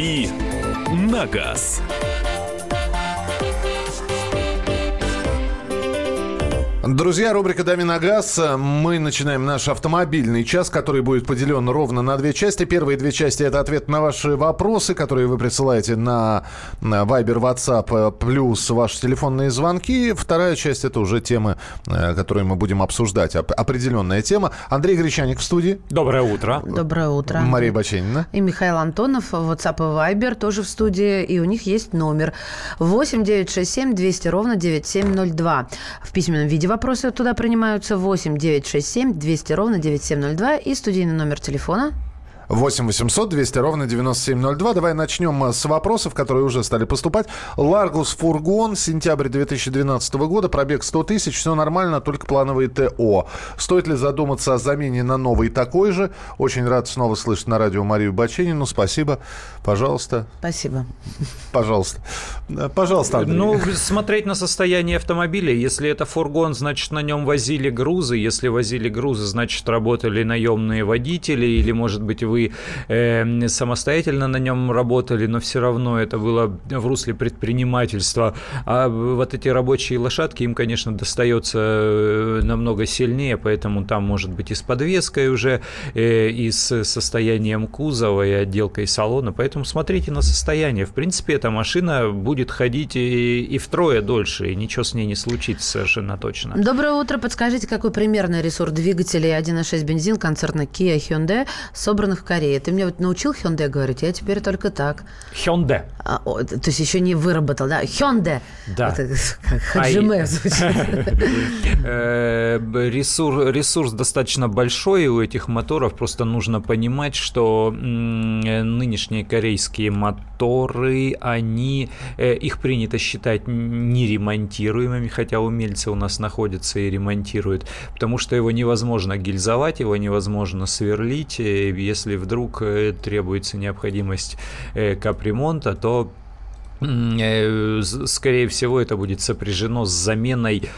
«Дави на газ». Друзья, рубрика «Дави на газ». Мы начинаем наш автомобильный час, который будет поделен ровно на две части. Первые две части – это ответ на ваши вопросы, которые вы присылаете на Viber, WhatsApp, плюс ваши телефонные звонки. Вторая часть – это уже темы, э, которые мы будем обсуждать. Определенная тема. Андрей Гречаник в студии. Доброе утро. Доброе утро. Мария Баченина. И Михаил Антонов, WhatsApp и Viber тоже в студии. И у них есть номер 8 967 200 ровно 9702. В письменном виде вопросы туда принимаются 8 967 200 ровно 9702 и студийный номер телефона 8 800 200 ровно 9702. Давай начнем э, с вопросов, которые уже стали поступать. Ларгус фургон, сентябрь 2012 года, пробег 100 тысяч, все нормально, только плановые ТО. Стоит ли задуматься о замене на новый такой же? Очень рад снова слышать на радио Марию Баченину. Спасибо. Пожалуйста. Спасибо. Пожалуйста. Пожалуйста, Андрей. Ну, смотреть на состояние автомобиля. Если это фургон, значит, на нем возили грузы. Если возили грузы, значит, работали наемные водители. Или, может быть, вы э, самостоятельно на нем работали, но все равно это было в русле предпринимательства. А вот эти рабочие лошадки, им, конечно, достается э, намного сильнее, поэтому там может быть и с подвеской уже, э, и с состоянием кузова, и отделкой салона. Поэтому смотрите на состояние. В принципе, эта машина будет ходить и, и втрое дольше, и ничего с ней не случится совершенно точно. Доброе утро. Подскажите, какой примерный ресурс двигателей 1.6 бензин концерна Kia Hyundai, собранных Корее. Ты меня вот научил Hyundai говорить, я теперь только так. Hyundai. А, о, то есть еще не выработал, да? Hyundai. Да. Это как Хаджиме звучит. Э, ресурс, достаточно большой у этих моторов, просто нужно понимать, что нынешние корейские моторы, они, э, их принято считать неремонтируемыми, хотя умельцы у нас находятся и ремонтируют, потому что его невозможно гильзовать, его невозможно сверлить, э, если вдруг э, требуется необходимость э, капремонта, то э, скорее всего, это будет сопряжено с заменой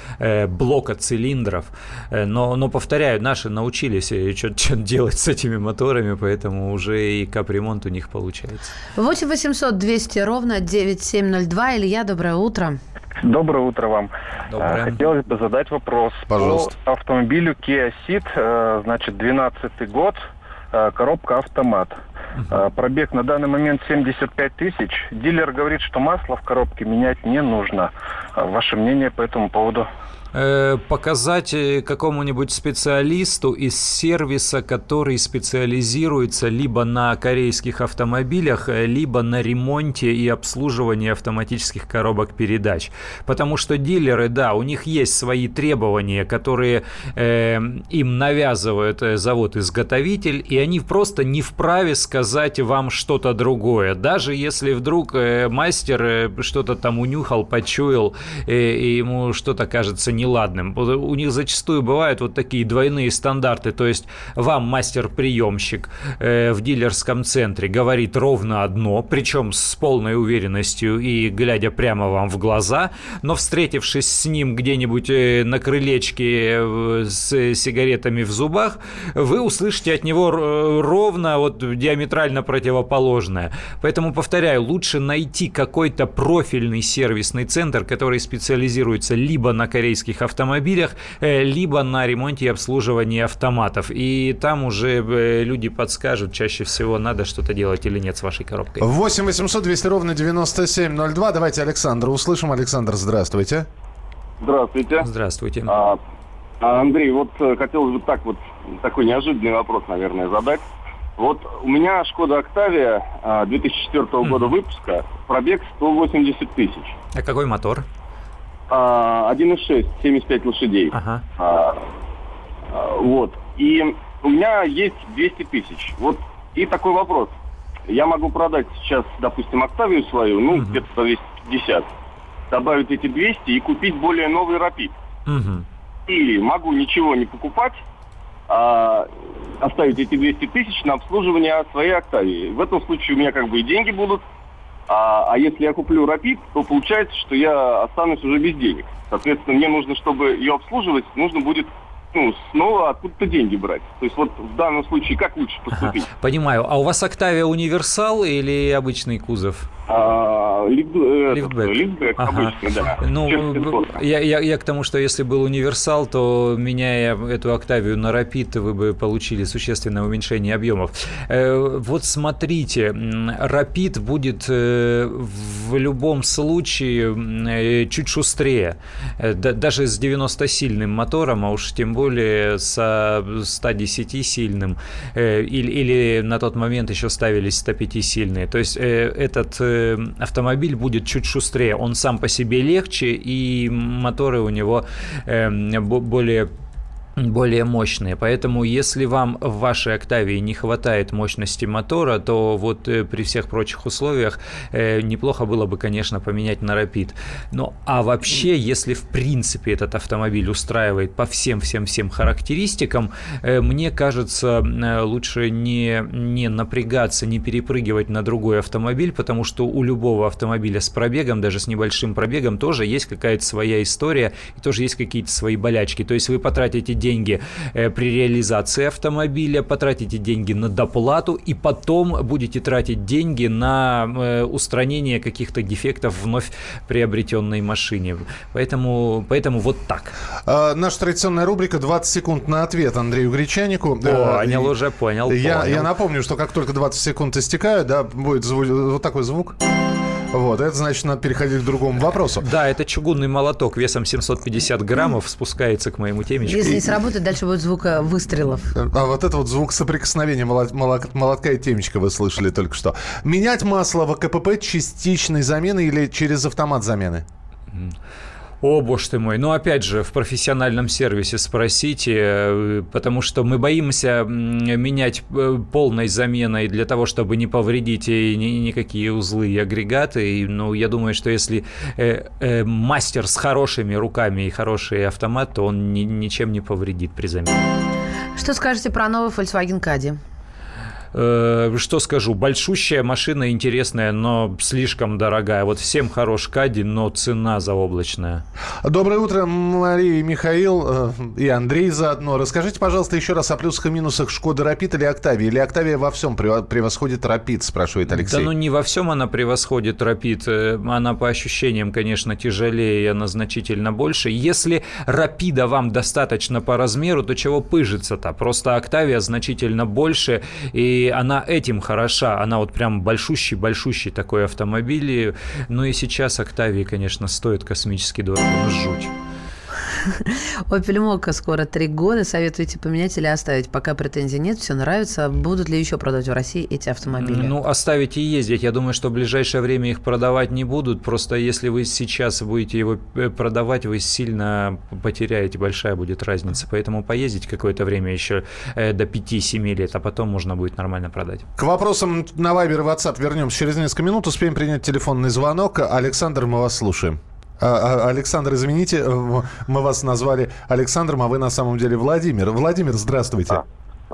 блока цилиндров. Но, но повторяю, наши научились что-то делать с этими моторами, поэтому уже и капремонт у них получается. 8 800 200 ровно 9702. Илья, доброе утро. Доброе утро вам. Доброе. Хотелось бы задать вопрос Пожалуйста. по автомобилю Kia Ceed, значит, 12 год, коробка автомат. Uh-huh. Пробег на данный момент 75 тысяч. Дилер говорит, что масло в коробке менять не нужно. Э, ваше мнение по этому поводу? Э, показать э, какому-нибудь специалисту из сервиса, который специализируется либо на корейских автомобилях, э, либо на ремонте и обслуживании автоматических коробок передач. Потому что дилеры, да, у них есть свои требования, которые э, им навязывает завод-изготовитель, и они просто не вправе сказать вам что-то другое. Даже если вдруг э, мастер что-то там унюхал, почуял, э, и ему что-то кажется не неладным. У них зачастую бывают вот такие двойные стандарты, то есть вам мастер-приемщик э, в дилерском центре говорит ровно одно, причем с полной уверенностью и глядя прямо вам в глаза, но встретившись с ним где-нибудь э, на крылечке э, с сигаретами в зубах, вы услышите от него ровно вот диаметрально противоположное. Поэтому, повторяю, лучше найти какой-то профильный сервисный центр, который специализируется либо на корейских российских автомобилях, э, либо на ремонте и обслуживании автоматов. И там уже э, люди подскажут, чаще всего надо что-то делать или нет с вашей коробкой. 8 800 200 ровно 9702. Давайте Александра услышим. Александр, здравствуйте. Здравствуйте. Здравствуйте. А, а Андрей, вот э, хотелось бы так вот, такой неожиданный вопрос, наверное, задать. Вот у меня Шкода Октавия 2004 года выпуска, пробег 180 тысяч. А какой мотор? 1,6, а, 75 лошадей. Ага. А, а, вот. И у меня есть 200 тысяч. Вот и такой вопрос. Я могу продать сейчас, допустим, Октавию свою, ну, угу. где-то за 250, добавить эти 200 и купить более новый Рапид. Угу. Или могу ничего не покупать, а оставить эти 200 тысяч на обслуживание своей Октавии. В этом случае у меня как бы и деньги будут, а, а если я куплю Rapid, то получается, что я останусь уже без денег. Соответственно, мне нужно, чтобы ее обслуживать, нужно будет ну, снова откуда-то деньги брать. То есть вот в данном случае как лучше поступить? Ага, понимаю. А у вас Октавия универсал или обычный кузов? А, лифтбэк. Лифтбэк, ага. да. Ну, я, я, я к тому, что если был универсал, то меняя эту Октавию на Rapid, вы бы получили существенное уменьшение объемов. Э, вот смотрите, Rapid будет э, в любом случае э, чуть шустрее. Даже с 90-сильным мотором, а уж тем более со 110-сильным. Или, или на тот момент еще ставились 105-сильные. То есть этот Автомобиль будет чуть шустрее. Он сам по себе легче, и моторы у него э, более более мощные. Поэтому, если вам в вашей Октавии не хватает мощности мотора, то вот э, при всех прочих условиях э, неплохо было бы, конечно, поменять на Rapid. Ну, а вообще, если в принципе этот автомобиль устраивает по всем-всем-всем характеристикам, э, мне кажется, лучше не, не напрягаться, не перепрыгивать на другой автомобиль, потому что у любого автомобиля с пробегом, даже с небольшим пробегом, тоже есть какая-то своя история и тоже есть какие-то свои болячки. То есть вы потратите деньги э, при реализации автомобиля, потратите деньги на доплату и потом будете тратить деньги на э, устранение каких-то дефектов вновь приобретенной машине. Поэтому, поэтому вот так. А, наша традиционная рубрика «20 секунд на ответ» Андрею Гречанику. Понял, уже понял. Я, понял. я напомню, что как только 20 секунд истекают, да, будет зву- вот такой звук. Вот, это значит, надо переходить к другому вопросу. Да, это чугунный молоток весом 750 граммов спускается к моему темечку. Если не сработает, дальше будет звук э, выстрелов. А вот это вот звук соприкосновения молотка и темечка вы слышали только что. Менять масло в КПП частичной замены или через автомат замены? О, боже ты мой. Ну, опять же, в профессиональном сервисе спросите, э, потому что мы боимся менять э, полной заменой для того, чтобы не повредить и никакие узлы и агрегаты. И, ну, я думаю, что если э, э, мастер с хорошими руками и хороший автомат, то он ни, ничем не повредит при замене. Что скажете про новый Volkswagen Caddy? Э, что скажу, большущая машина интересная, но слишком дорогая. Вот всем хорош Кади, но цена заоблачная. Доброе утро, Мария и Михаил, э, и Андрей заодно. Расскажите, пожалуйста, еще раз о плюсах и минусах Шкода Рапид или Октавии. Или Октавия во всем превосходит Рапид, спрашивает Алексей. Да ну не во всем она превосходит Рапид. Э, она по ощущениям, конечно, тяжелее, она значительно больше. Если Рапида вам достаточно по размеру, то чего пыжиться-то? Просто Октавия значительно больше, и она этим хороша. Она вот прям большущий-большущий такой автомобиль. Ну и сейчас Октавии, конечно, стоит космически дорого. Ну, жуть. Opel Mokka скоро три года. Советуете поменять или оставить? Пока претензий нет, все нравится. Будут ли еще продавать в России эти автомобили? Ну, оставить и ездить. Я думаю, что в ближайшее время их продавать не будут. Просто если вы сейчас будете его э, продавать, вы сильно потеряете. Большая будет разница. Поэтому поездить какое-то время еще э, до 5-7 лет, а потом можно будет нормально продать. К вопросам на Viber и WhatsApp вернемся через несколько минут. Успеем принять телефонный звонок. Александр, мы вас слушаем. А, а, Александр, извините, э, мы вас назвали Александром, а вы на самом деле Владимир. Владимир, здравствуйте. А,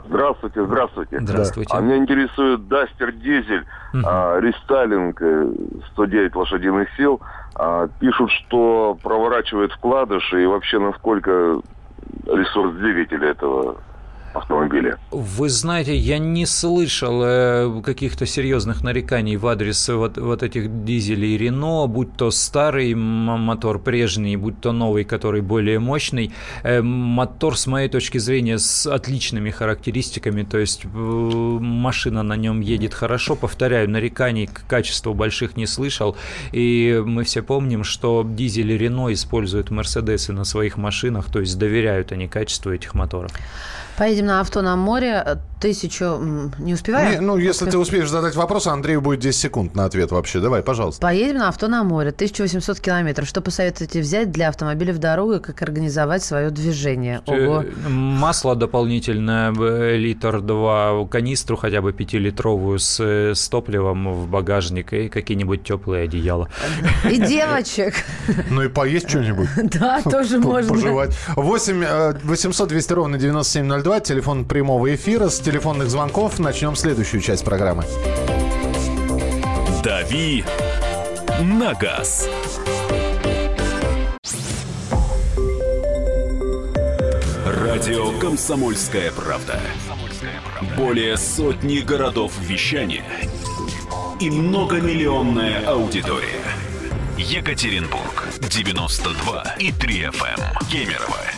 здравствуйте, здравствуйте. Здравствуйте. А меня интересует Дастер Дизель, угу. а, рестайлинг 109 э, лошадиных сил. А, пишут, что проворачивает вкладыши и вообще насколько ресурс двигателя этого автомобиле. Вы знаете, я не слышал э, каких-то серьезных нареканий в адрес вот, вот этих дизелей Рено, будь то старый мотор прежний, будь то новый, который более мощный. Э, мотор, с моей точки зрения, с отличными характеристиками, то есть э, машина на нем едет хорошо. Повторяю, нареканий к качеству больших не слышал. И мы все помним, что дизели Рено используют Мерседесы на своих машинах, то есть доверяют они качеству этих моторов. Поедем на авто на море. Тысячу не успеваю? Не, ну, если Успе... ты успеешь задать вопрос, Андрею будет 10 секунд на ответ вообще. Давай, пожалуйста. Поедем на авто на море. 1800 километров. Что посоветуете взять для автомобиля в дорогу и как организовать свое движение? Ого. Масло дополнительное, литр два, канистру хотя бы пятилитровую с, с топливом в багажник и какие-нибудь теплые одеяла. И девочек. Ну и поесть что-нибудь. Да, тоже можно. Пожевать. 8 800 200 ровно 9702, телефон прямого эфира с телефонных звонков начнем следующую часть программы. «Дави на газ». Радио «Комсомольская правда». Более сотни городов вещания и многомиллионная аудитория. Екатеринбург 92 и 3 FM. Эм. Кемерово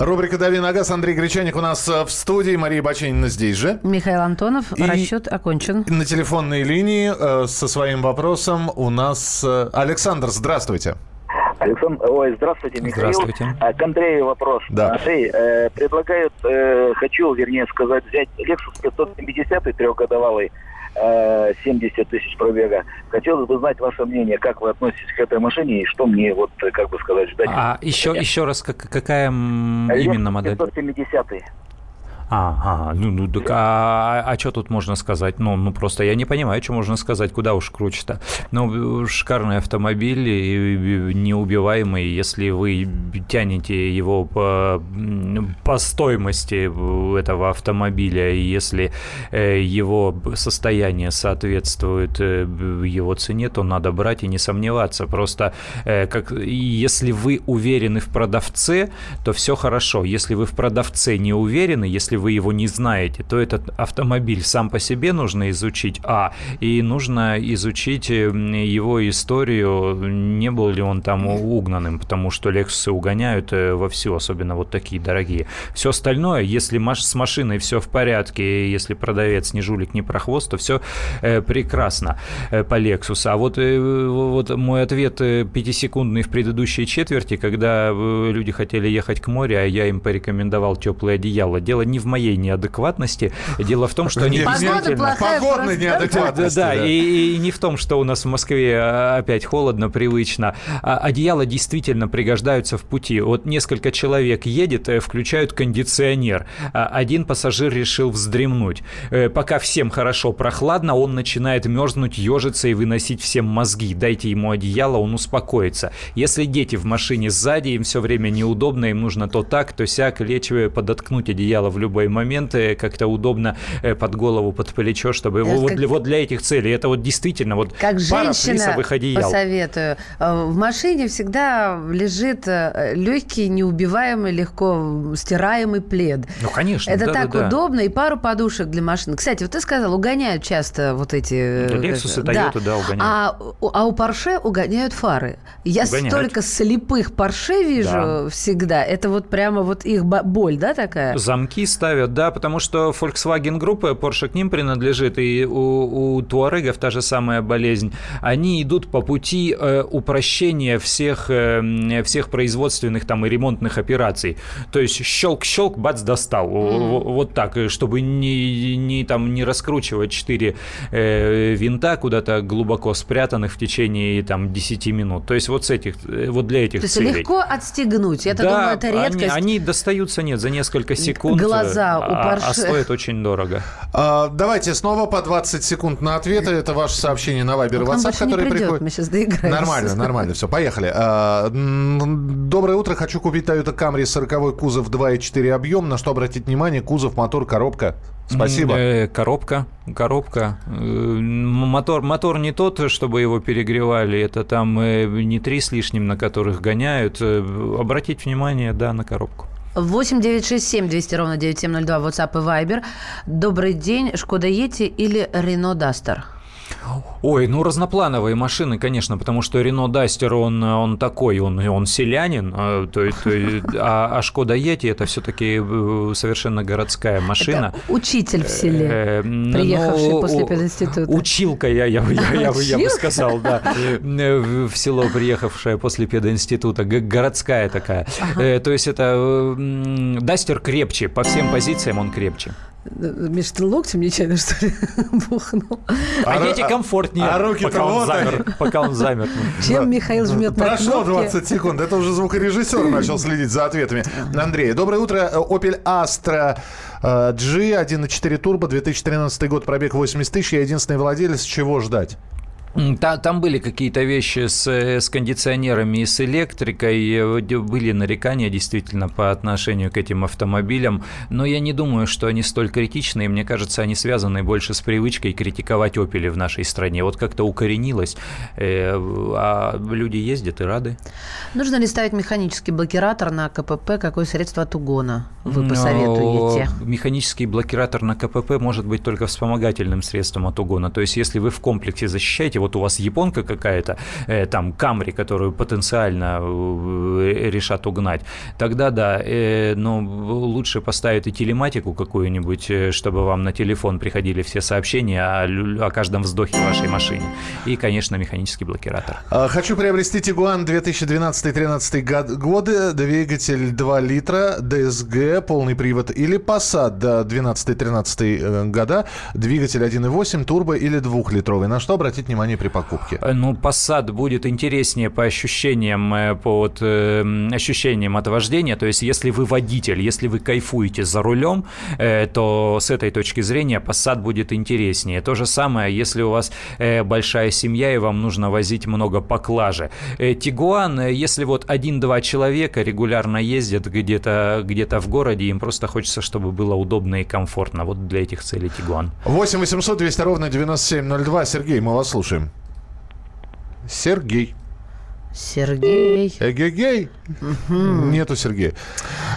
Рубрика «Дави на газ». Андрей Гречаник у нас э, в студии. Мария Баченина здесь же. Михаил Антонов. И Расчет окончен. На телефонной линии э, со своим вопросом у нас э, Александр. Здравствуйте. Александр, ой, здравствуйте, Михаил. Здравствуйте. А, к Андрею вопрос. Да. Андрей, э, предлагают, э, хочу, вернее сказать, взять Lexus 550 трехгодовалый, 70 э, тысяч пробега. Хотелось бы знать ваше мнение, как вы относитесь к этой машине и что мне, вот, как бы сказать, ждать. А еще, еще раз, как, какая именно модель? 570 Ага, ну, ну так, а, а, а что тут можно сказать? Ну, ну, просто я не понимаю, что можно сказать, куда уж круче-то. Ну, шикарный автомобиль, неубиваемый, если вы тянете его по, по стоимости этого автомобиля, если э, его состояние соответствует э, его цене, то надо брать и не сомневаться. Просто э, как, если вы уверены в продавце, то все хорошо. Если вы в продавце не уверены, если вы его не знаете, то этот автомобиль сам по себе нужно изучить, а, и нужно изучить его историю, не был ли он там угнанным, потому что Lexus угоняют э, во все, особенно вот такие дорогие. Все остальное, если с машиной все в порядке, если продавец не жулик, не прохвост, то все э, прекрасно э, по Lexus. А вот, вот мой ответ пятисекундный в предыдущей четверти, когда люди хотели ехать к морю, а я им порекомендовал теплое одеяло. Дело не в моей неадекватности. Дело в том, что они действительно... Погодной неадекватности. Да, да, и, не в том, что у нас в Москве а, опять холодно, привычно. А одеяла действительно пригождаются в пути. Вот несколько человек едет, э, включают кондиционер. А один пассажир решил вздремнуть. Э, пока всем хорошо прохладно, он начинает мерзнуть, ежиться и выносить всем мозги. Дайте ему одеяло, он успокоится. Если дети в машине сзади, им все время неудобно, им нужно то так, то сяк, лечь, э, подоткнуть одеяло в любой любой момент как-то удобно э, под голову, под плечо, чтобы вот, как... для, вот для этих целей. Это вот действительно вот как пара женщина посоветую. Э, в машине всегда лежит э, легкий, неубиваемый, легко стираемый плед. Ну, конечно. Это да, так да, удобно. Да. И пару подушек для машины. Кстати, вот ты сказал, угоняют часто вот эти... Lexus и Toyota, да, да угоняют. А, а у Porsche угоняют фары. Я угоняют. столько слепых Porsche вижу да. всегда. Это вот прямо вот их боль, да, такая? Замки ставят, да, потому что Volkswagen группа, Porsche к ним принадлежит, и у, у Туарегов та же самая болезнь. Они идут по пути э, упрощения всех, э, всех производственных там и ремонтных операций. То есть щелк-щелк, бац, достал. Mm. Вот так, э, чтобы не, не, там, не раскручивать 4 э, винта куда-то глубоко спрятанных в течение там 10 минут. То есть вот с этих, э, вот для этих То целей. есть легко отстегнуть. Я-то да, думаю, это редкость. Они, они достаются, нет, за несколько секунд. Глаза глаза у Порше. А, а стоит очень дорого. А, давайте снова по 20 секунд на ответы. Это ваше сообщение на Вайбер и ну, WhatsApp, который приходит. Мы сейчас доиграемся. Нормально, нормально. Все, поехали. А, доброе утро. Хочу купить Toyota Camry 40 кузов 2.4 объем. На что обратить внимание? Кузов, мотор, коробка. Спасибо. Э, коробка, коробка. Э, мотор, мотор не тот, чтобы его перегревали. Это там э, не три с лишним, на которых гоняют. Обратить внимание, да, на коробку. 8 967 200 ровно 9702 WhatsApp и Viber. Добрый день. Шкода Ети или Рено Дастер? Ой, ну разноплановые машины, конечно, потому что Рено Дастер, он, он такой, он, он селянин, а, то, то, а, а Шкода Ети это все-таки э, совершенно городская машина. Это учитель в селе, э, приехавший ну, после пединститута. Училка, я, я, я, я, я бы сказал, да, в село приехавшая после пединститута, городская такая. Ага. То есть это Дастер крепче, по всем позициям он крепче. Миш, ты локтем нечаянно, что ли, бухнул? А, а Ете комфортнее, а руки пока, он замер, пока он замер. Чем Михаил жмет на Прошло кнопки? 20 секунд. Это уже звукорежиссер начал следить за ответами. Андрей, доброе утро. Opel Astra э, G 1.4 турбо, 2013 год, пробег 80 тысяч. Я единственный владелец. Чего ждать? Там были какие-то вещи с, с кондиционерами и с электрикой, были нарекания действительно по отношению к этим автомобилям, но я не думаю, что они столь критичные, мне кажется, они связаны больше с привычкой критиковать «Опели» в нашей стране. Вот как-то укоренилось, э, а люди ездят и рады. Нужно ли ставить механический блокиратор на КПП? Какое средство от угона вы посоветуете? Но механический блокиратор на КПП может быть только вспомогательным средством от угона. То есть, если вы в комплексе защищаете вот у вас японка какая-то, э, там Камри, которую потенциально э, решат угнать, тогда да, э, но лучше поставить и телематику какую-нибудь, э, чтобы вам на телефон приходили все сообщения о, о каждом вздохе вашей машине. И, конечно, механический блокиратор. А, хочу приобрести Тигуан 2012-2013 годы, двигатель 2 литра, DSG, полный привод или Passat до 12-13 года, двигатель 1.8, турбо или двухлитровый. На что обратить внимание внимание при покупке? Э, ну, Passat будет интереснее по ощущениям, э, по вот, э, ощущениям от вождения. То есть, если вы водитель, если вы кайфуете за рулем, э, то с этой точки зрения Passat будет интереснее. То же самое, если у вас э, большая семья и вам нужно возить много поклажи. Э, Тигуан, э, если вот один-два человека регулярно ездят где-то где в городе, им просто хочется, чтобы было удобно и комфортно. Вот для этих целей Тигуан. 8 800 200 ровно 9702. Сергей, мы вас слушаем. Сергей. Сергей. Эгегей. Нету Сергея.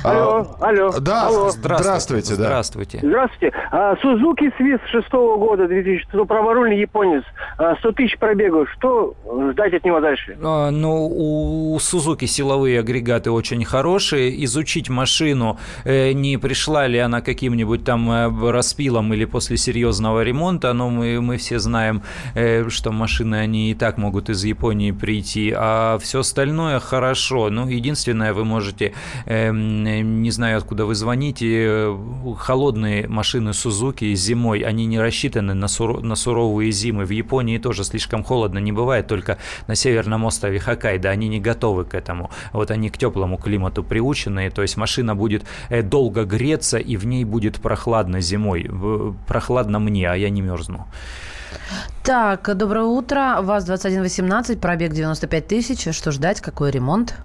Алло, а, алло. Да, алло. здравствуйте. Здравствуйте. Да. Здравствуйте. Сузуки Свис шестого года, 2006, праворульный японец. А, 100 тысяч пробегов. Что ждать от него дальше? А, ну, у Сузуки силовые агрегаты очень хорошие. Изучить машину, э, не пришла ли она каким-нибудь там э, распилом или после серьезного ремонта, но мы, мы все знаем, э, что машины, они и так могут из Японии прийти, а все остальное хорошо. Ну, единственное, вы можете, э, не знаю, откуда вы звоните, э, холодные машины Сузуки зимой, они не рассчитаны на, сур, на суровые зимы. В Японии тоже слишком холодно не бывает, только на северном острове Хоккайдо они не готовы к этому. Вот они к теплому климату приучены, то есть машина будет э, долго греться, и в ней будет прохладно зимой. Прохладно мне, а я не мерзну. Так, доброе утро. ВАЗ-2118, пробег 95 тысяч. Что ждать? Какой ремонт?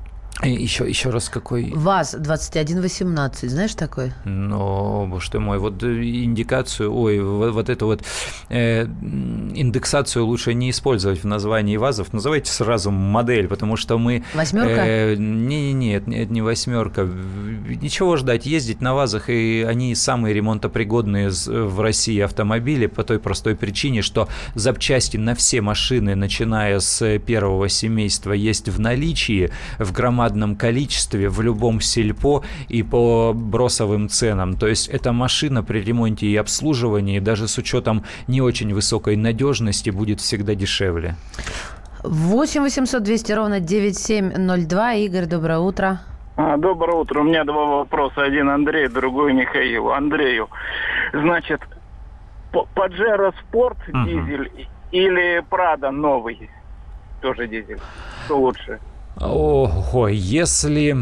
Еще, еще раз какой? ВАЗ-2118, знаешь такой? Ну, ты мой, вот э, индикацию, ой, вот, вот эту вот э, индексацию лучше не использовать в названии ВАЗов, называйте сразу модель, потому что мы... Восьмерка? Э, не, не, не, это, это не восьмерка. Ничего ждать, ездить на ВАЗах, и они самые ремонтопригодные в России автомобили по той простой причине, что запчасти на все машины, начиная с первого семейства, есть в наличии в громадном громадном количестве в любом сельпо и по бросовым ценам. То есть эта машина при ремонте и обслуживании, даже с учетом не очень высокой надежности, будет всегда дешевле. 8 800 200 ровно 9702. Игорь, доброе утро. А, доброе утро. У меня два вопроса. Один Андрей, другой Михаилу. Андрею. Значит, Паджеро Спорт угу. дизель или Прада новый? Тоже дизель. Что лучше? Ого, если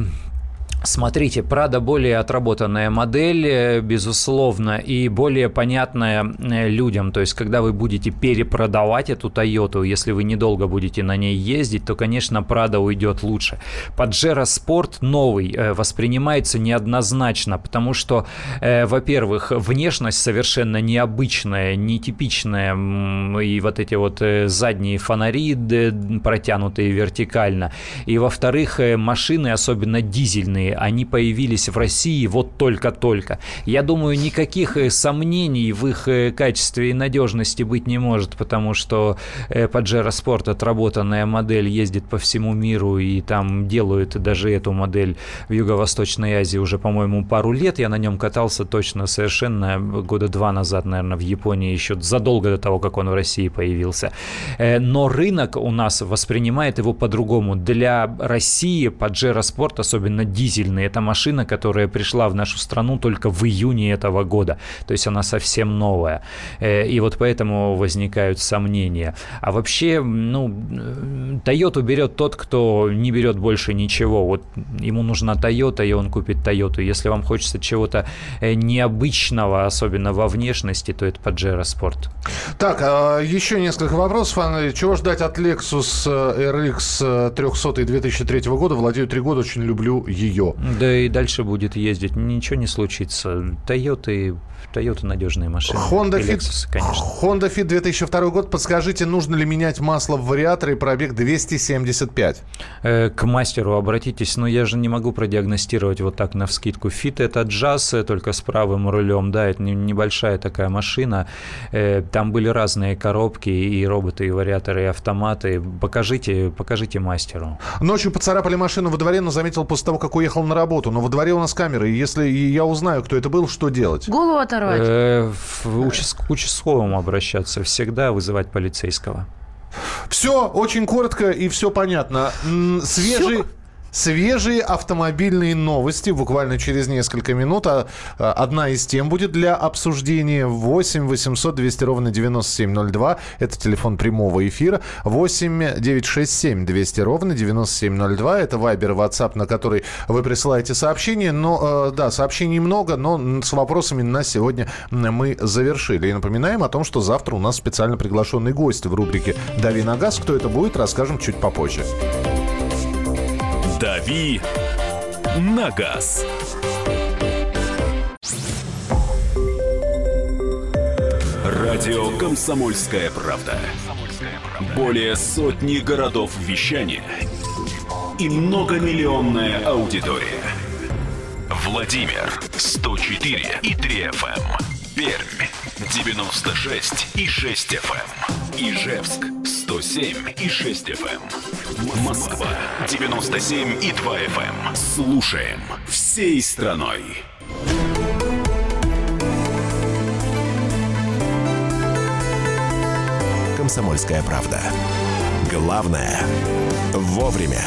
Смотрите, Прада более отработанная модель, э, безусловно, и более понятная э, людям. То есть, когда вы будете перепродавать эту Тойоту, если вы недолго будете на ней ездить, то, конечно, Прада уйдет лучше. Паджеро Спорт новый э, воспринимается неоднозначно, потому что, во-первых, внешность совершенно необычная, нетипичная, и вот эти вот задние фонари протянутые вертикально. И, во-вторых, машины, особенно дизельные, они появились в России вот только-только. Я думаю, никаких э, сомнений в их э, качестве и надежности быть не может, потому что Pajero Sport отработанная модель ездит по всему миру и там делают даже эту модель в Юго-Восточной Азии уже, по-моему, пару лет. Я на нем катался точно совершенно года два назад, наверное, в Японии, еще задолго до того, как он в России появился. Э, но рынок у нас воспринимает его по-другому. Для России Pajero Sport, особенно дизель, дизельный. Это машина, которая пришла в нашу страну только в июне этого года. То есть она совсем новая. Э, и вот поэтому возникают сомнения. А вообще, ну, Toyota берет тот, кто не берет больше ничего. Вот ему нужна Toyota, и он купит Toyota. Если вам хочется чего-то э, необычного, особенно во внешности, то это Pajero Sport. Так, а еще несколько вопросов. Чего ждать от Lexus RX 300 2003 года? Владею три года, очень люблю ее. Да и дальше будет ездить, ничего не случится. Toyota, Toyota надежные машины. Honda Fit, Lexus, конечно. Honda Fit 2002 год. Подскажите, нужно ли менять масло в вариаторе пробег 275? Э, к мастеру обратитесь. Но я же не могу продиагностировать вот так на вскидку. Fit это джаз, э, только с правым рулем. Да, это небольшая такая машина. Э, там были разные коробки, и роботы, и вариаторы, и автоматы. Покажите, покажите мастеру. Ночью поцарапали машину во дворе, но заметил после того, как уехал на работу. Но во дворе у нас камеры, и если я узнаю, кто это был, что делать? Голову оторвать. Э, к участковому обращаться, всегда вызывать полицейского. Все очень коротко и все понятно. Свежий... Все? Свежие автомобильные новости буквально через несколько минут. А, а, одна из тем будет для обсуждения. 8 800 200 ровно 9702. Это телефон прямого эфира. 8 967 200 ровно 9702. Это Вайбер WhatsApp, на который вы присылаете сообщения. Но, э, да, сообщений много, но с вопросами на сегодня мы завершили. И напоминаем о том, что завтра у нас специально приглашенный гость в рубрике «Дави на газ». Кто это будет, расскажем чуть попозже. «Дави на газ». Радио «Комсомольская правда». Более сотни городов вещания и многомиллионная аудитория. Владимир 104 и 3 FM. Эм. Пермь 96 и 6 FM. Эм. Ижевск 107 и 6 FM. Эм. Москва 97 и 2 FM. Эм. Слушаем всей страной. Комсомольская правда. Главное – вовремя.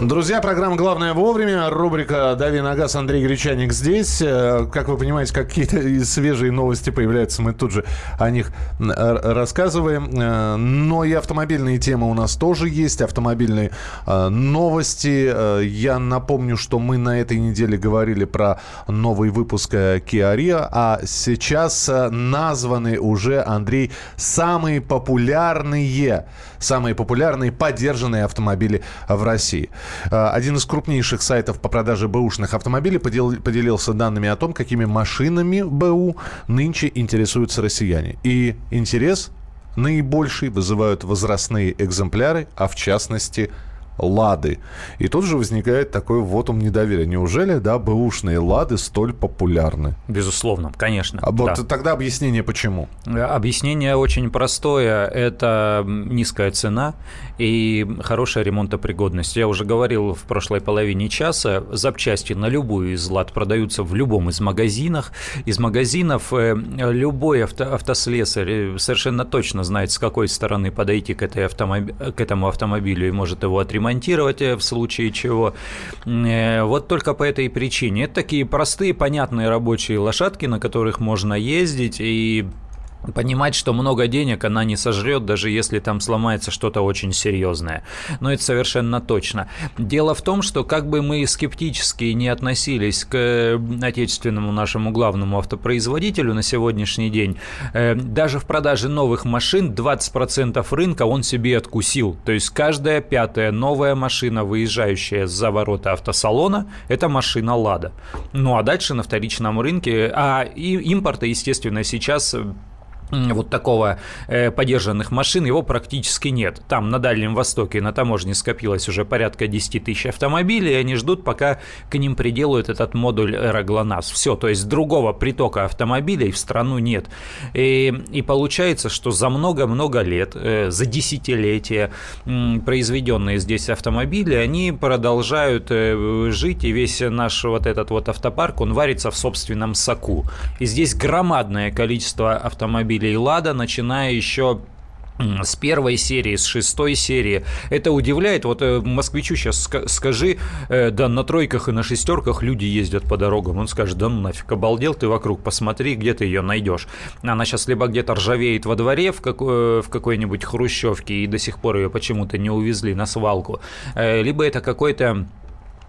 Друзья, программа «Главное вовремя». Рубрика «Дави на газ» Андрей Гречаник здесь. Э, как вы понимаете, какие-то свежие новости появляются, мы тут же о них рассказываем. Э, но и автомобильные темы у нас тоже есть, автомобильные э, новости. Я напомню, что мы на этой неделе говорили про новый выпуск Kia Rio, а сейчас названы уже, Андрей, самые популярные, самые популярные поддержанные автомобили в России. Э, один из крупнейших сайтов по продаже бэушных автомобилей поделился данными о том, какими машинами БУ нынче интересуются россияне. И интерес наибольший вызывают возрастные экземпляры, а в частности – Лады. И тут же возникает такой вот он недоверия. Неужели, да, бэушные Лады столь популярны? Безусловно, конечно. А вот да. тогда объяснение почему? Объяснение очень простое. Это низкая цена и хорошая ремонтопригодность. Я уже говорил в прошлой половине часа, запчасти на любую из Лад продаются в любом из магазинах. Из магазинов э, любой авто, автослесарь э, совершенно точно знает, с какой стороны подойти к, этой автомоб... к этому автомобилю и может его отремонтировать ремонтировать э, в случае чего. Э, вот только по этой причине. Это такие простые, понятные рабочие лошадки, на которых можно ездить и понимать, что много денег она не сожрет, даже если там сломается что-то очень серьезное. Но это совершенно точно. Дело в том, что как бы мы скептически не относились к отечественному нашему главному автопроизводителю на сегодняшний день, э, даже в продаже новых машин 20% рынка он себе откусил. То есть каждая пятая новая машина, выезжающая за ворота автосалона, это машина «Лада». Ну а дальше на вторичном рынке, а импорта, естественно, сейчас вот такого э, подержанных машин, его практически нет. Там на Дальнем Востоке на таможне скопилось уже порядка 10 тысяч автомобилей, и они ждут, пока к ним приделают этот модуль Эроглонас. Все, то есть другого притока автомобилей в страну нет. И, и получается, что за много-много лет, э, за десятилетия э, произведенные здесь автомобили, они продолжают э, жить, и весь наш вот этот вот автопарк, он варится в собственном соку. И здесь громадное количество автомобилей автомобилей «Лада», начиная еще с первой серии, с шестой серии. Это удивляет. Вот э, москвичу сейчас скажи, э, да на тройках и на шестерках люди ездят по дорогам. Он скажет, да ну нафиг, обалдел ты вокруг, посмотри, где ты ее найдешь. Она сейчас либо где-то ржавеет во дворе в, как, в какой-нибудь хрущевке и до сих пор ее почему-то не увезли на свалку, либо это какой-то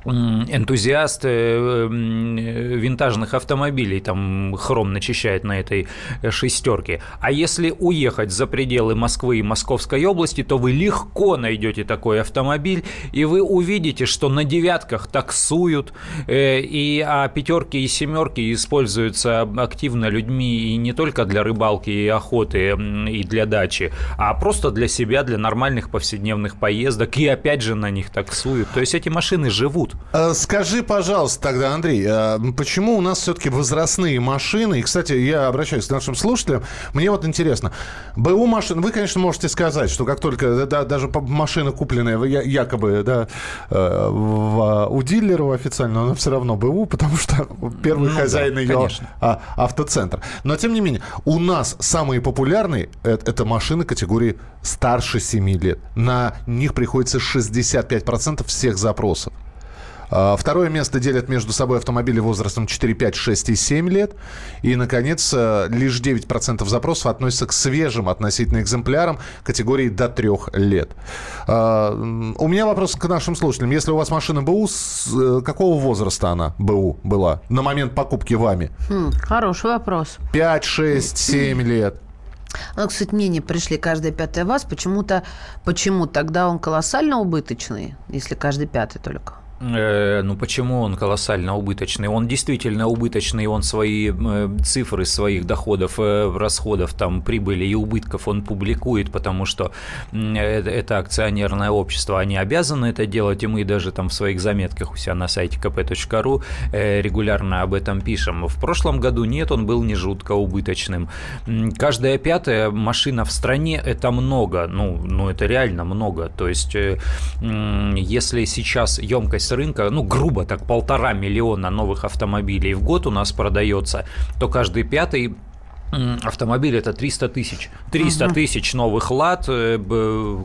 энтузиаст э, винтажных автомобилей, там хром начищает на этой шестерке. А если уехать за пределы Москвы и Московской области, то вы легко найдете такой автомобиль, и вы увидите, что на девятках таксуют, э, и а пятерки и семерки используются активно людьми и не только для рыбалки и охоты и для дачи, а просто для себя, для нормальных повседневных поездок, и опять же на них таксуют. То есть эти машины живут Э, скажи, пожалуйста, тогда, Андрей, э, почему у нас все-таки возрастные машины? И, кстати, я обращаюсь к нашим слушателям. Мне вот интересно. БУ машин, вы, конечно, можете сказать, что как только да, даже машина купленная якобы да, э, в, у дилера официально, она все равно БУ, потому что первый ну, хозяин да, ее а, автоцентр. Но, тем не менее, у нас самые популярные это, это машины категории старше 7 лет. На них приходится 65% всех запросов. А, второе место делят между собой автомобили возрастом 4, 5, 6 и 7 лет. И, наконец, э, лишь 9% запросов относятся к свежим относительно экземплярам категории до 3 лет. А, у меня вопрос к нашим слушателям. Если у вас машина БУ, с э, какого возраста она БУ была на момент покупки вами? Хм, хороший вопрос. 5, 6, 7 лет. Ну, кстати, мнения пришли каждый пятый ВАЗ. Почему-то, почему тогда он колоссально убыточный, если каждый пятый только? Э, ну почему он колоссально убыточный? Он действительно убыточный, он свои э, цифры своих доходов, э, расходов, там, прибыли и убытков он публикует, потому что это акционерное общество, они обязаны это делать, и мы даже там в своих заметках у себя на сайте kp.ru регулярно об этом пишем. В прошлом году нет, он был не жутко убыточным. Каждая пятая машина в стране – это много, ну, ну это реально много. То есть, если сейчас емкость рынка, ну, грубо так, полтора миллиона новых автомобилей в год у нас продается, то каждый пятый Автомобиль это 300 тысяч. 300 угу. тысяч новых лад э,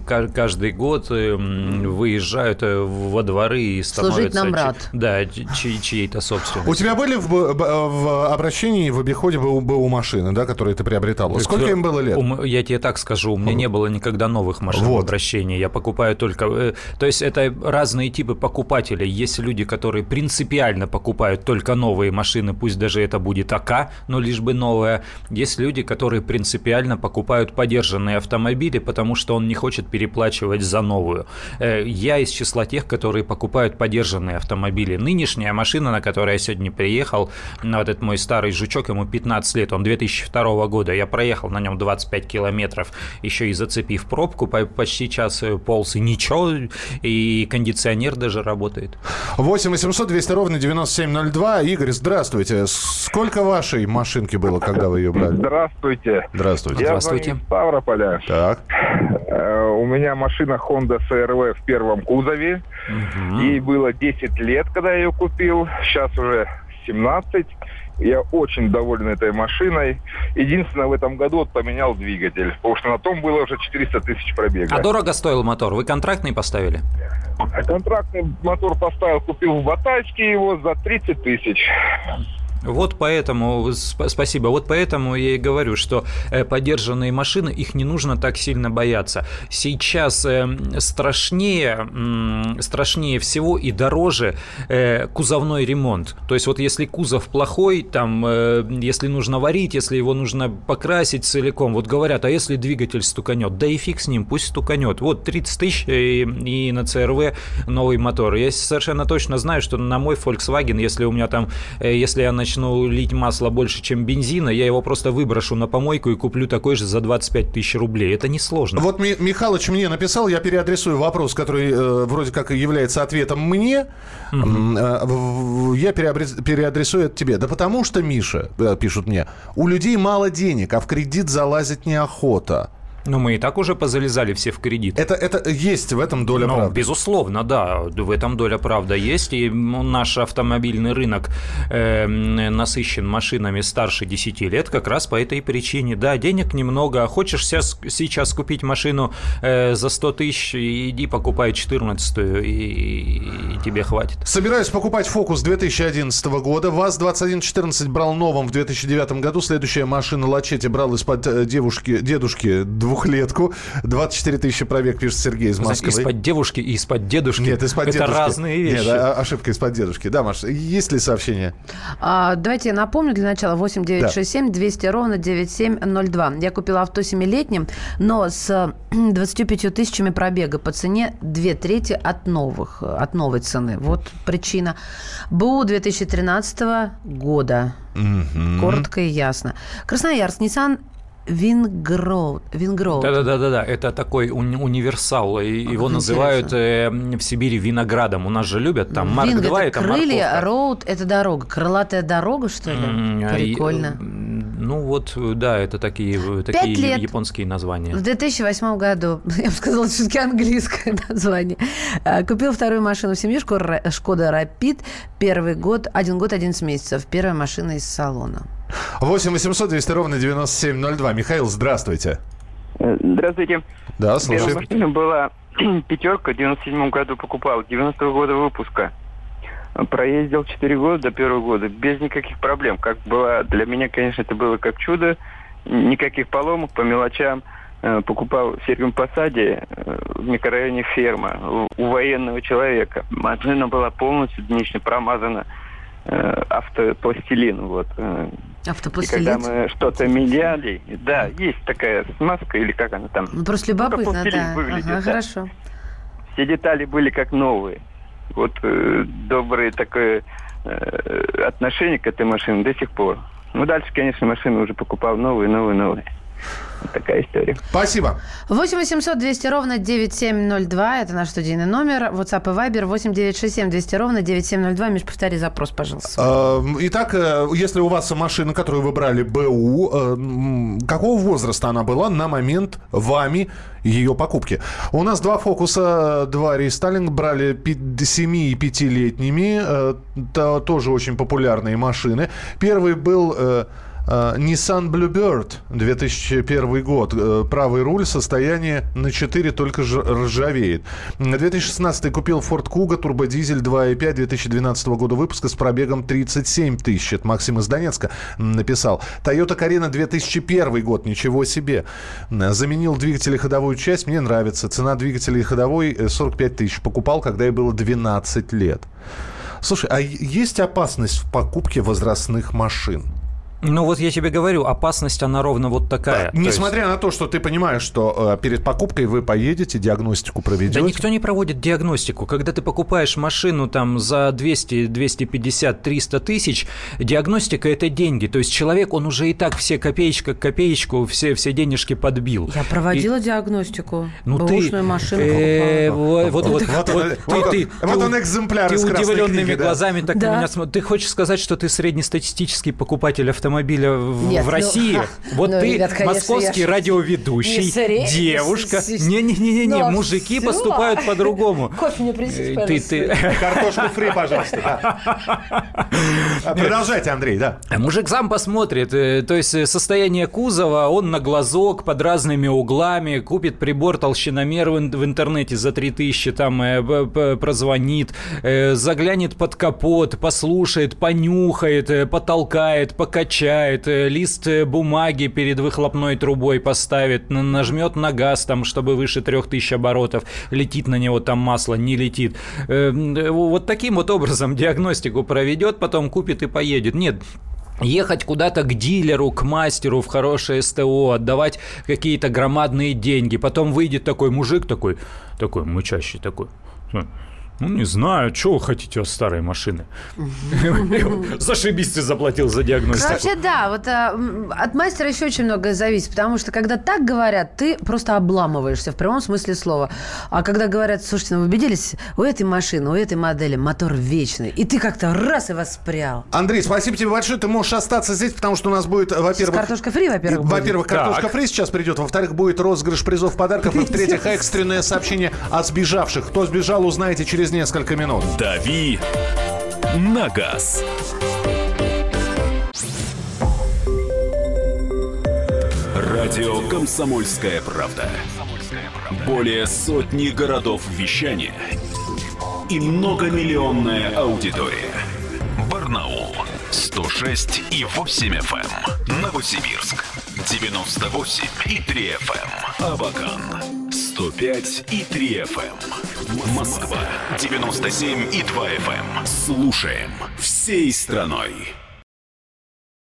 каждый год э, выезжают э, во дворы и становятся... Служить нам рад. Да, чьей-то собственностью. У тебя были в, в обращении, в обиходе был, был машины, да, которые ты приобретал? Сколько им было лет? Я тебе так скажу, у меня не было никогда новых машин вот. в обращении. Я покупаю только... То есть это разные типы покупателей. Есть люди, которые принципиально покупают только новые машины, пусть даже это будет АК, но лишь бы новая есть люди, которые принципиально покупают подержанные автомобили, потому что он не хочет переплачивать за новую. Э, я из числа тех, которые покупают подержанные автомобили. Нынешняя машина, на которой я сегодня приехал, вот этот мой старый жучок, ему 15 лет, он 2002 года. Я проехал на нем 25 километров, еще и зацепив пробку, почти час э, полз, и ничего, и кондиционер даже работает. 8 800 200 ровно 9702. Игорь, здравствуйте. Сколько вашей машинки было, когда вы ее брали? Здравствуйте. Здравствуйте. Я Здравствуйте. из Ставрополя. Так. Э, у меня машина Honda CRV в первом кузове. Угу. Ей было 10 лет, когда я ее купил. Сейчас уже 17. Я очень доволен этой машиной. Единственное, в этом году вот поменял двигатель, потому что на том было уже 400 тысяч пробега. А дорого стоил мотор? Вы контрактный поставили? Контрактный мотор поставил, купил в Батайске его за 30 тысяч. Вот поэтому, спасибо, вот поэтому я и говорю, что э, подержанные машины, их не нужно так сильно бояться. Сейчас э, страшнее, страшнее всего и дороже э, кузовной ремонт. То есть вот если кузов плохой, там, если нужно варить, если его нужно покрасить целиком, вот говорят, а если двигатель стуканет, да и фиг с ним, пусть стуканет. Вот 30 тысяч и, и на CRV новый мотор. Я совершенно точно знаю, что на мой Volkswagen, если у меня там, если я начну начну лить масло больше, чем бензина, я его просто выброшу на помойку и куплю такой же за 25 тысяч рублей. Это несложно. Вот Михалыч мне написал, я переадресую вопрос, который э, вроде как является ответом мне. Угу. Я переадресую это тебе. Да потому что, Миша, э, пишут мне, у людей мало денег, а в кредит залазить неохота. Ну, мы и так уже позалезали все в кредит. Это, это есть в этом доля ну, правды? Безусловно, да. В этом доля правда есть. И наш автомобильный рынок э, насыщен машинами старше 10 лет как раз по этой причине. Да, денег немного. А хочешь сейчас, сейчас купить машину э, за 100 тысяч, иди покупай 14 и, и тебе хватит. Собираюсь покупать «Фокус» 2011 года. ВАЗ-2114 брал новым в 2009 году. Следующая машина «Лачете» брал из-под э, девушки, дедушки двухлетку. 24 тысячи пробег, пишет Сергей из Москвы. Из-под девушки и из-под дедушки. Нет, из-под Это дедушки. разные вещи. Нет, а, ошибка из-под дедушки. Да, Маш, есть ли сообщение? А, давайте я напомню для начала. 8 967 200 ровно 9702. Я купила авто 7-летним, но с 25 тысячами пробега по цене 2 трети от новых, от новой цены. Вот причина. БУ 2013 года. Коротко и ясно. Красноярск, Nissan Wingroad. Wingroad. Да-да-да, это такой уни- универсал. И его как называют э, в Сибири виноградом. У нас же любят там Mark Wing 2 это это крылья, морковка. а road это дорога. Крылатая дорога, что ли? А, и, Прикольно. э, Ну вот, да, это такие, э, такие лет. японские названия. В 2008 году, я бы сказала, все-таки английское название, а, купил вторую машину в семье, Шкода Рапид. Первый год, один год, 11 месяцев. Первая машина из салона. 8 800 200 ровно 9702. Михаил, здравствуйте. Здравствуйте. Да, Первая слушай. машина была пятерка, в 97 году покупал, 90 года выпуска. Проездил 4 года до первого года без никаких проблем. Как было, для меня, конечно, это было как чудо. Никаких поломок по мелочам. Э, Покупал в Сергиевом Посаде э, в микрорайоне ферма у- военного человека. Машина была полностью днично промазана э, автопластилин. Вот. э. И Автопластилин? когда мы что-то меняли, да, есть такая смазка, или как она там, Ну, просто любопытно, да. выглядит, Ага, да. хорошо. все детали были как новые. Вот э, доброе такое э, отношение к этой машине до сих пор. Ну, дальше, конечно, машины уже покупал новые, новые, новые. Такая история. Спасибо. 8 800 200 ровно 9702. Это наш студийный номер. WhatsApp и Viber 8 967 200 ровно 9702. Миш, повтори запрос, пожалуйста. Э, Итак, э, если у вас машина, которую вы брали БУ, э, какого возраста она была на момент вами ее покупки? У нас два фокуса, два рестайлинг брали 7 и 5-летними, э, то- тоже очень популярные машины. Первый был э, Nissan Bluebird, 2001 год. Э, Правый руль, состояние на 4 только ржавеет. 2016 купил Ford Kuga, турбодизель 2.5 2012 года выпуска с пробегом 37 тысяч. Это Максим из Донецка написал. Toyota Carina 2001 год, ничего себе. М, Заменил двигатель и ходовую часть, мне нравится. Цена двигателя и ходовой э, 45 тысяч. Покупал, когда ей было 12 лет. Слушай, а есть опасность в покупке возрастных машин? Ну вот я тебе говорю, опасность она ровно вот такая. Есть- Несмотря на то, что ты понимаешь, что э, перед покупкой вы поедете, диагностику проведете. Да никто не проводит диагностику. Когда ты покупаешь машину там за 200, 250, 300 тысяч, диагностика – это деньги. То есть человек, он уже и так все копеечка к копеечку, все, все денежки подбил. Я проводила диагностику. Ну ты, Бэушную машину э, вот, вот, вот, Вот ты, ты, вот ты он экземпляр ты удивленными книги, да. глазами так Да. на меня смотришь. Ты хочешь сказать, что ты среднестатистический покупатель автомобиля в, Нет, в ну, России? ха, вот ну, ты ребят, конечно, московский я радиоведущий, не девушка. Не-не-не, Ну, мужики всё. поступают по-другому. Кофе мне принесите, Э, Ты, ты, пожалуйста. Картошку фри, пожалуйста. А, Продолжайте, Андрей, да. Мужик сам посмотрит, э, то есть э, состояние кузова, он на глазок под разными углами, купит прибор толщиномер в, ин- в интернете за 3000, там прозвонит, заглянет под капот, послушает, понюхает, потолкает, покачает, э, лист э, бумаги перед выхлопной трубой поставит, нажмет на газ, там, чтобы выше 3000 оборотов, летит на него там масло, не летит. Э, Вот таким вот образом диагностику проведет, потом купит и поедет. Нет, Ехать куда-то к дилеру, к мастеру в хорошее СТО, отдавать какие-то громадные деньги. Потом выйдет такой мужик, такой, такой мычащий, такой. «Хм, Ну, не знаю, что вы хотите от старой машины? Зашибись ты заплатил за диагностику. Вообще, да, вот а, от мастера еще очень многое зависит, потому что когда так говорят, ты просто обламываешься в прямом смысле слова. А когда говорят, слушайте, ну вы убедились, у этой машины, у этой модели мотор вечный, и ты как-то раз и воспрял. Андрей, спасибо тебе большое, ты можешь остаться здесь, потому что у нас будет, во-первых... Картошка фри, во-первых, Во-первых, картошка фри сейчас придет, во-вторых, будет розыгрыш призов подарков, и в-третьих, экстренное сообщение о сбежавших. Кто сбежал, узнаете через несколько минут. «Дави на газ». Радио «Комсомольская правда». Более сотни городов вещания и многомиллионная аудитория. Барнаул 106 и 8 FM. Новосибирск 98 и 3 FM. Абакан 105 и 3 FM. Москва 97 и 2 FM. Слушаем всей страной.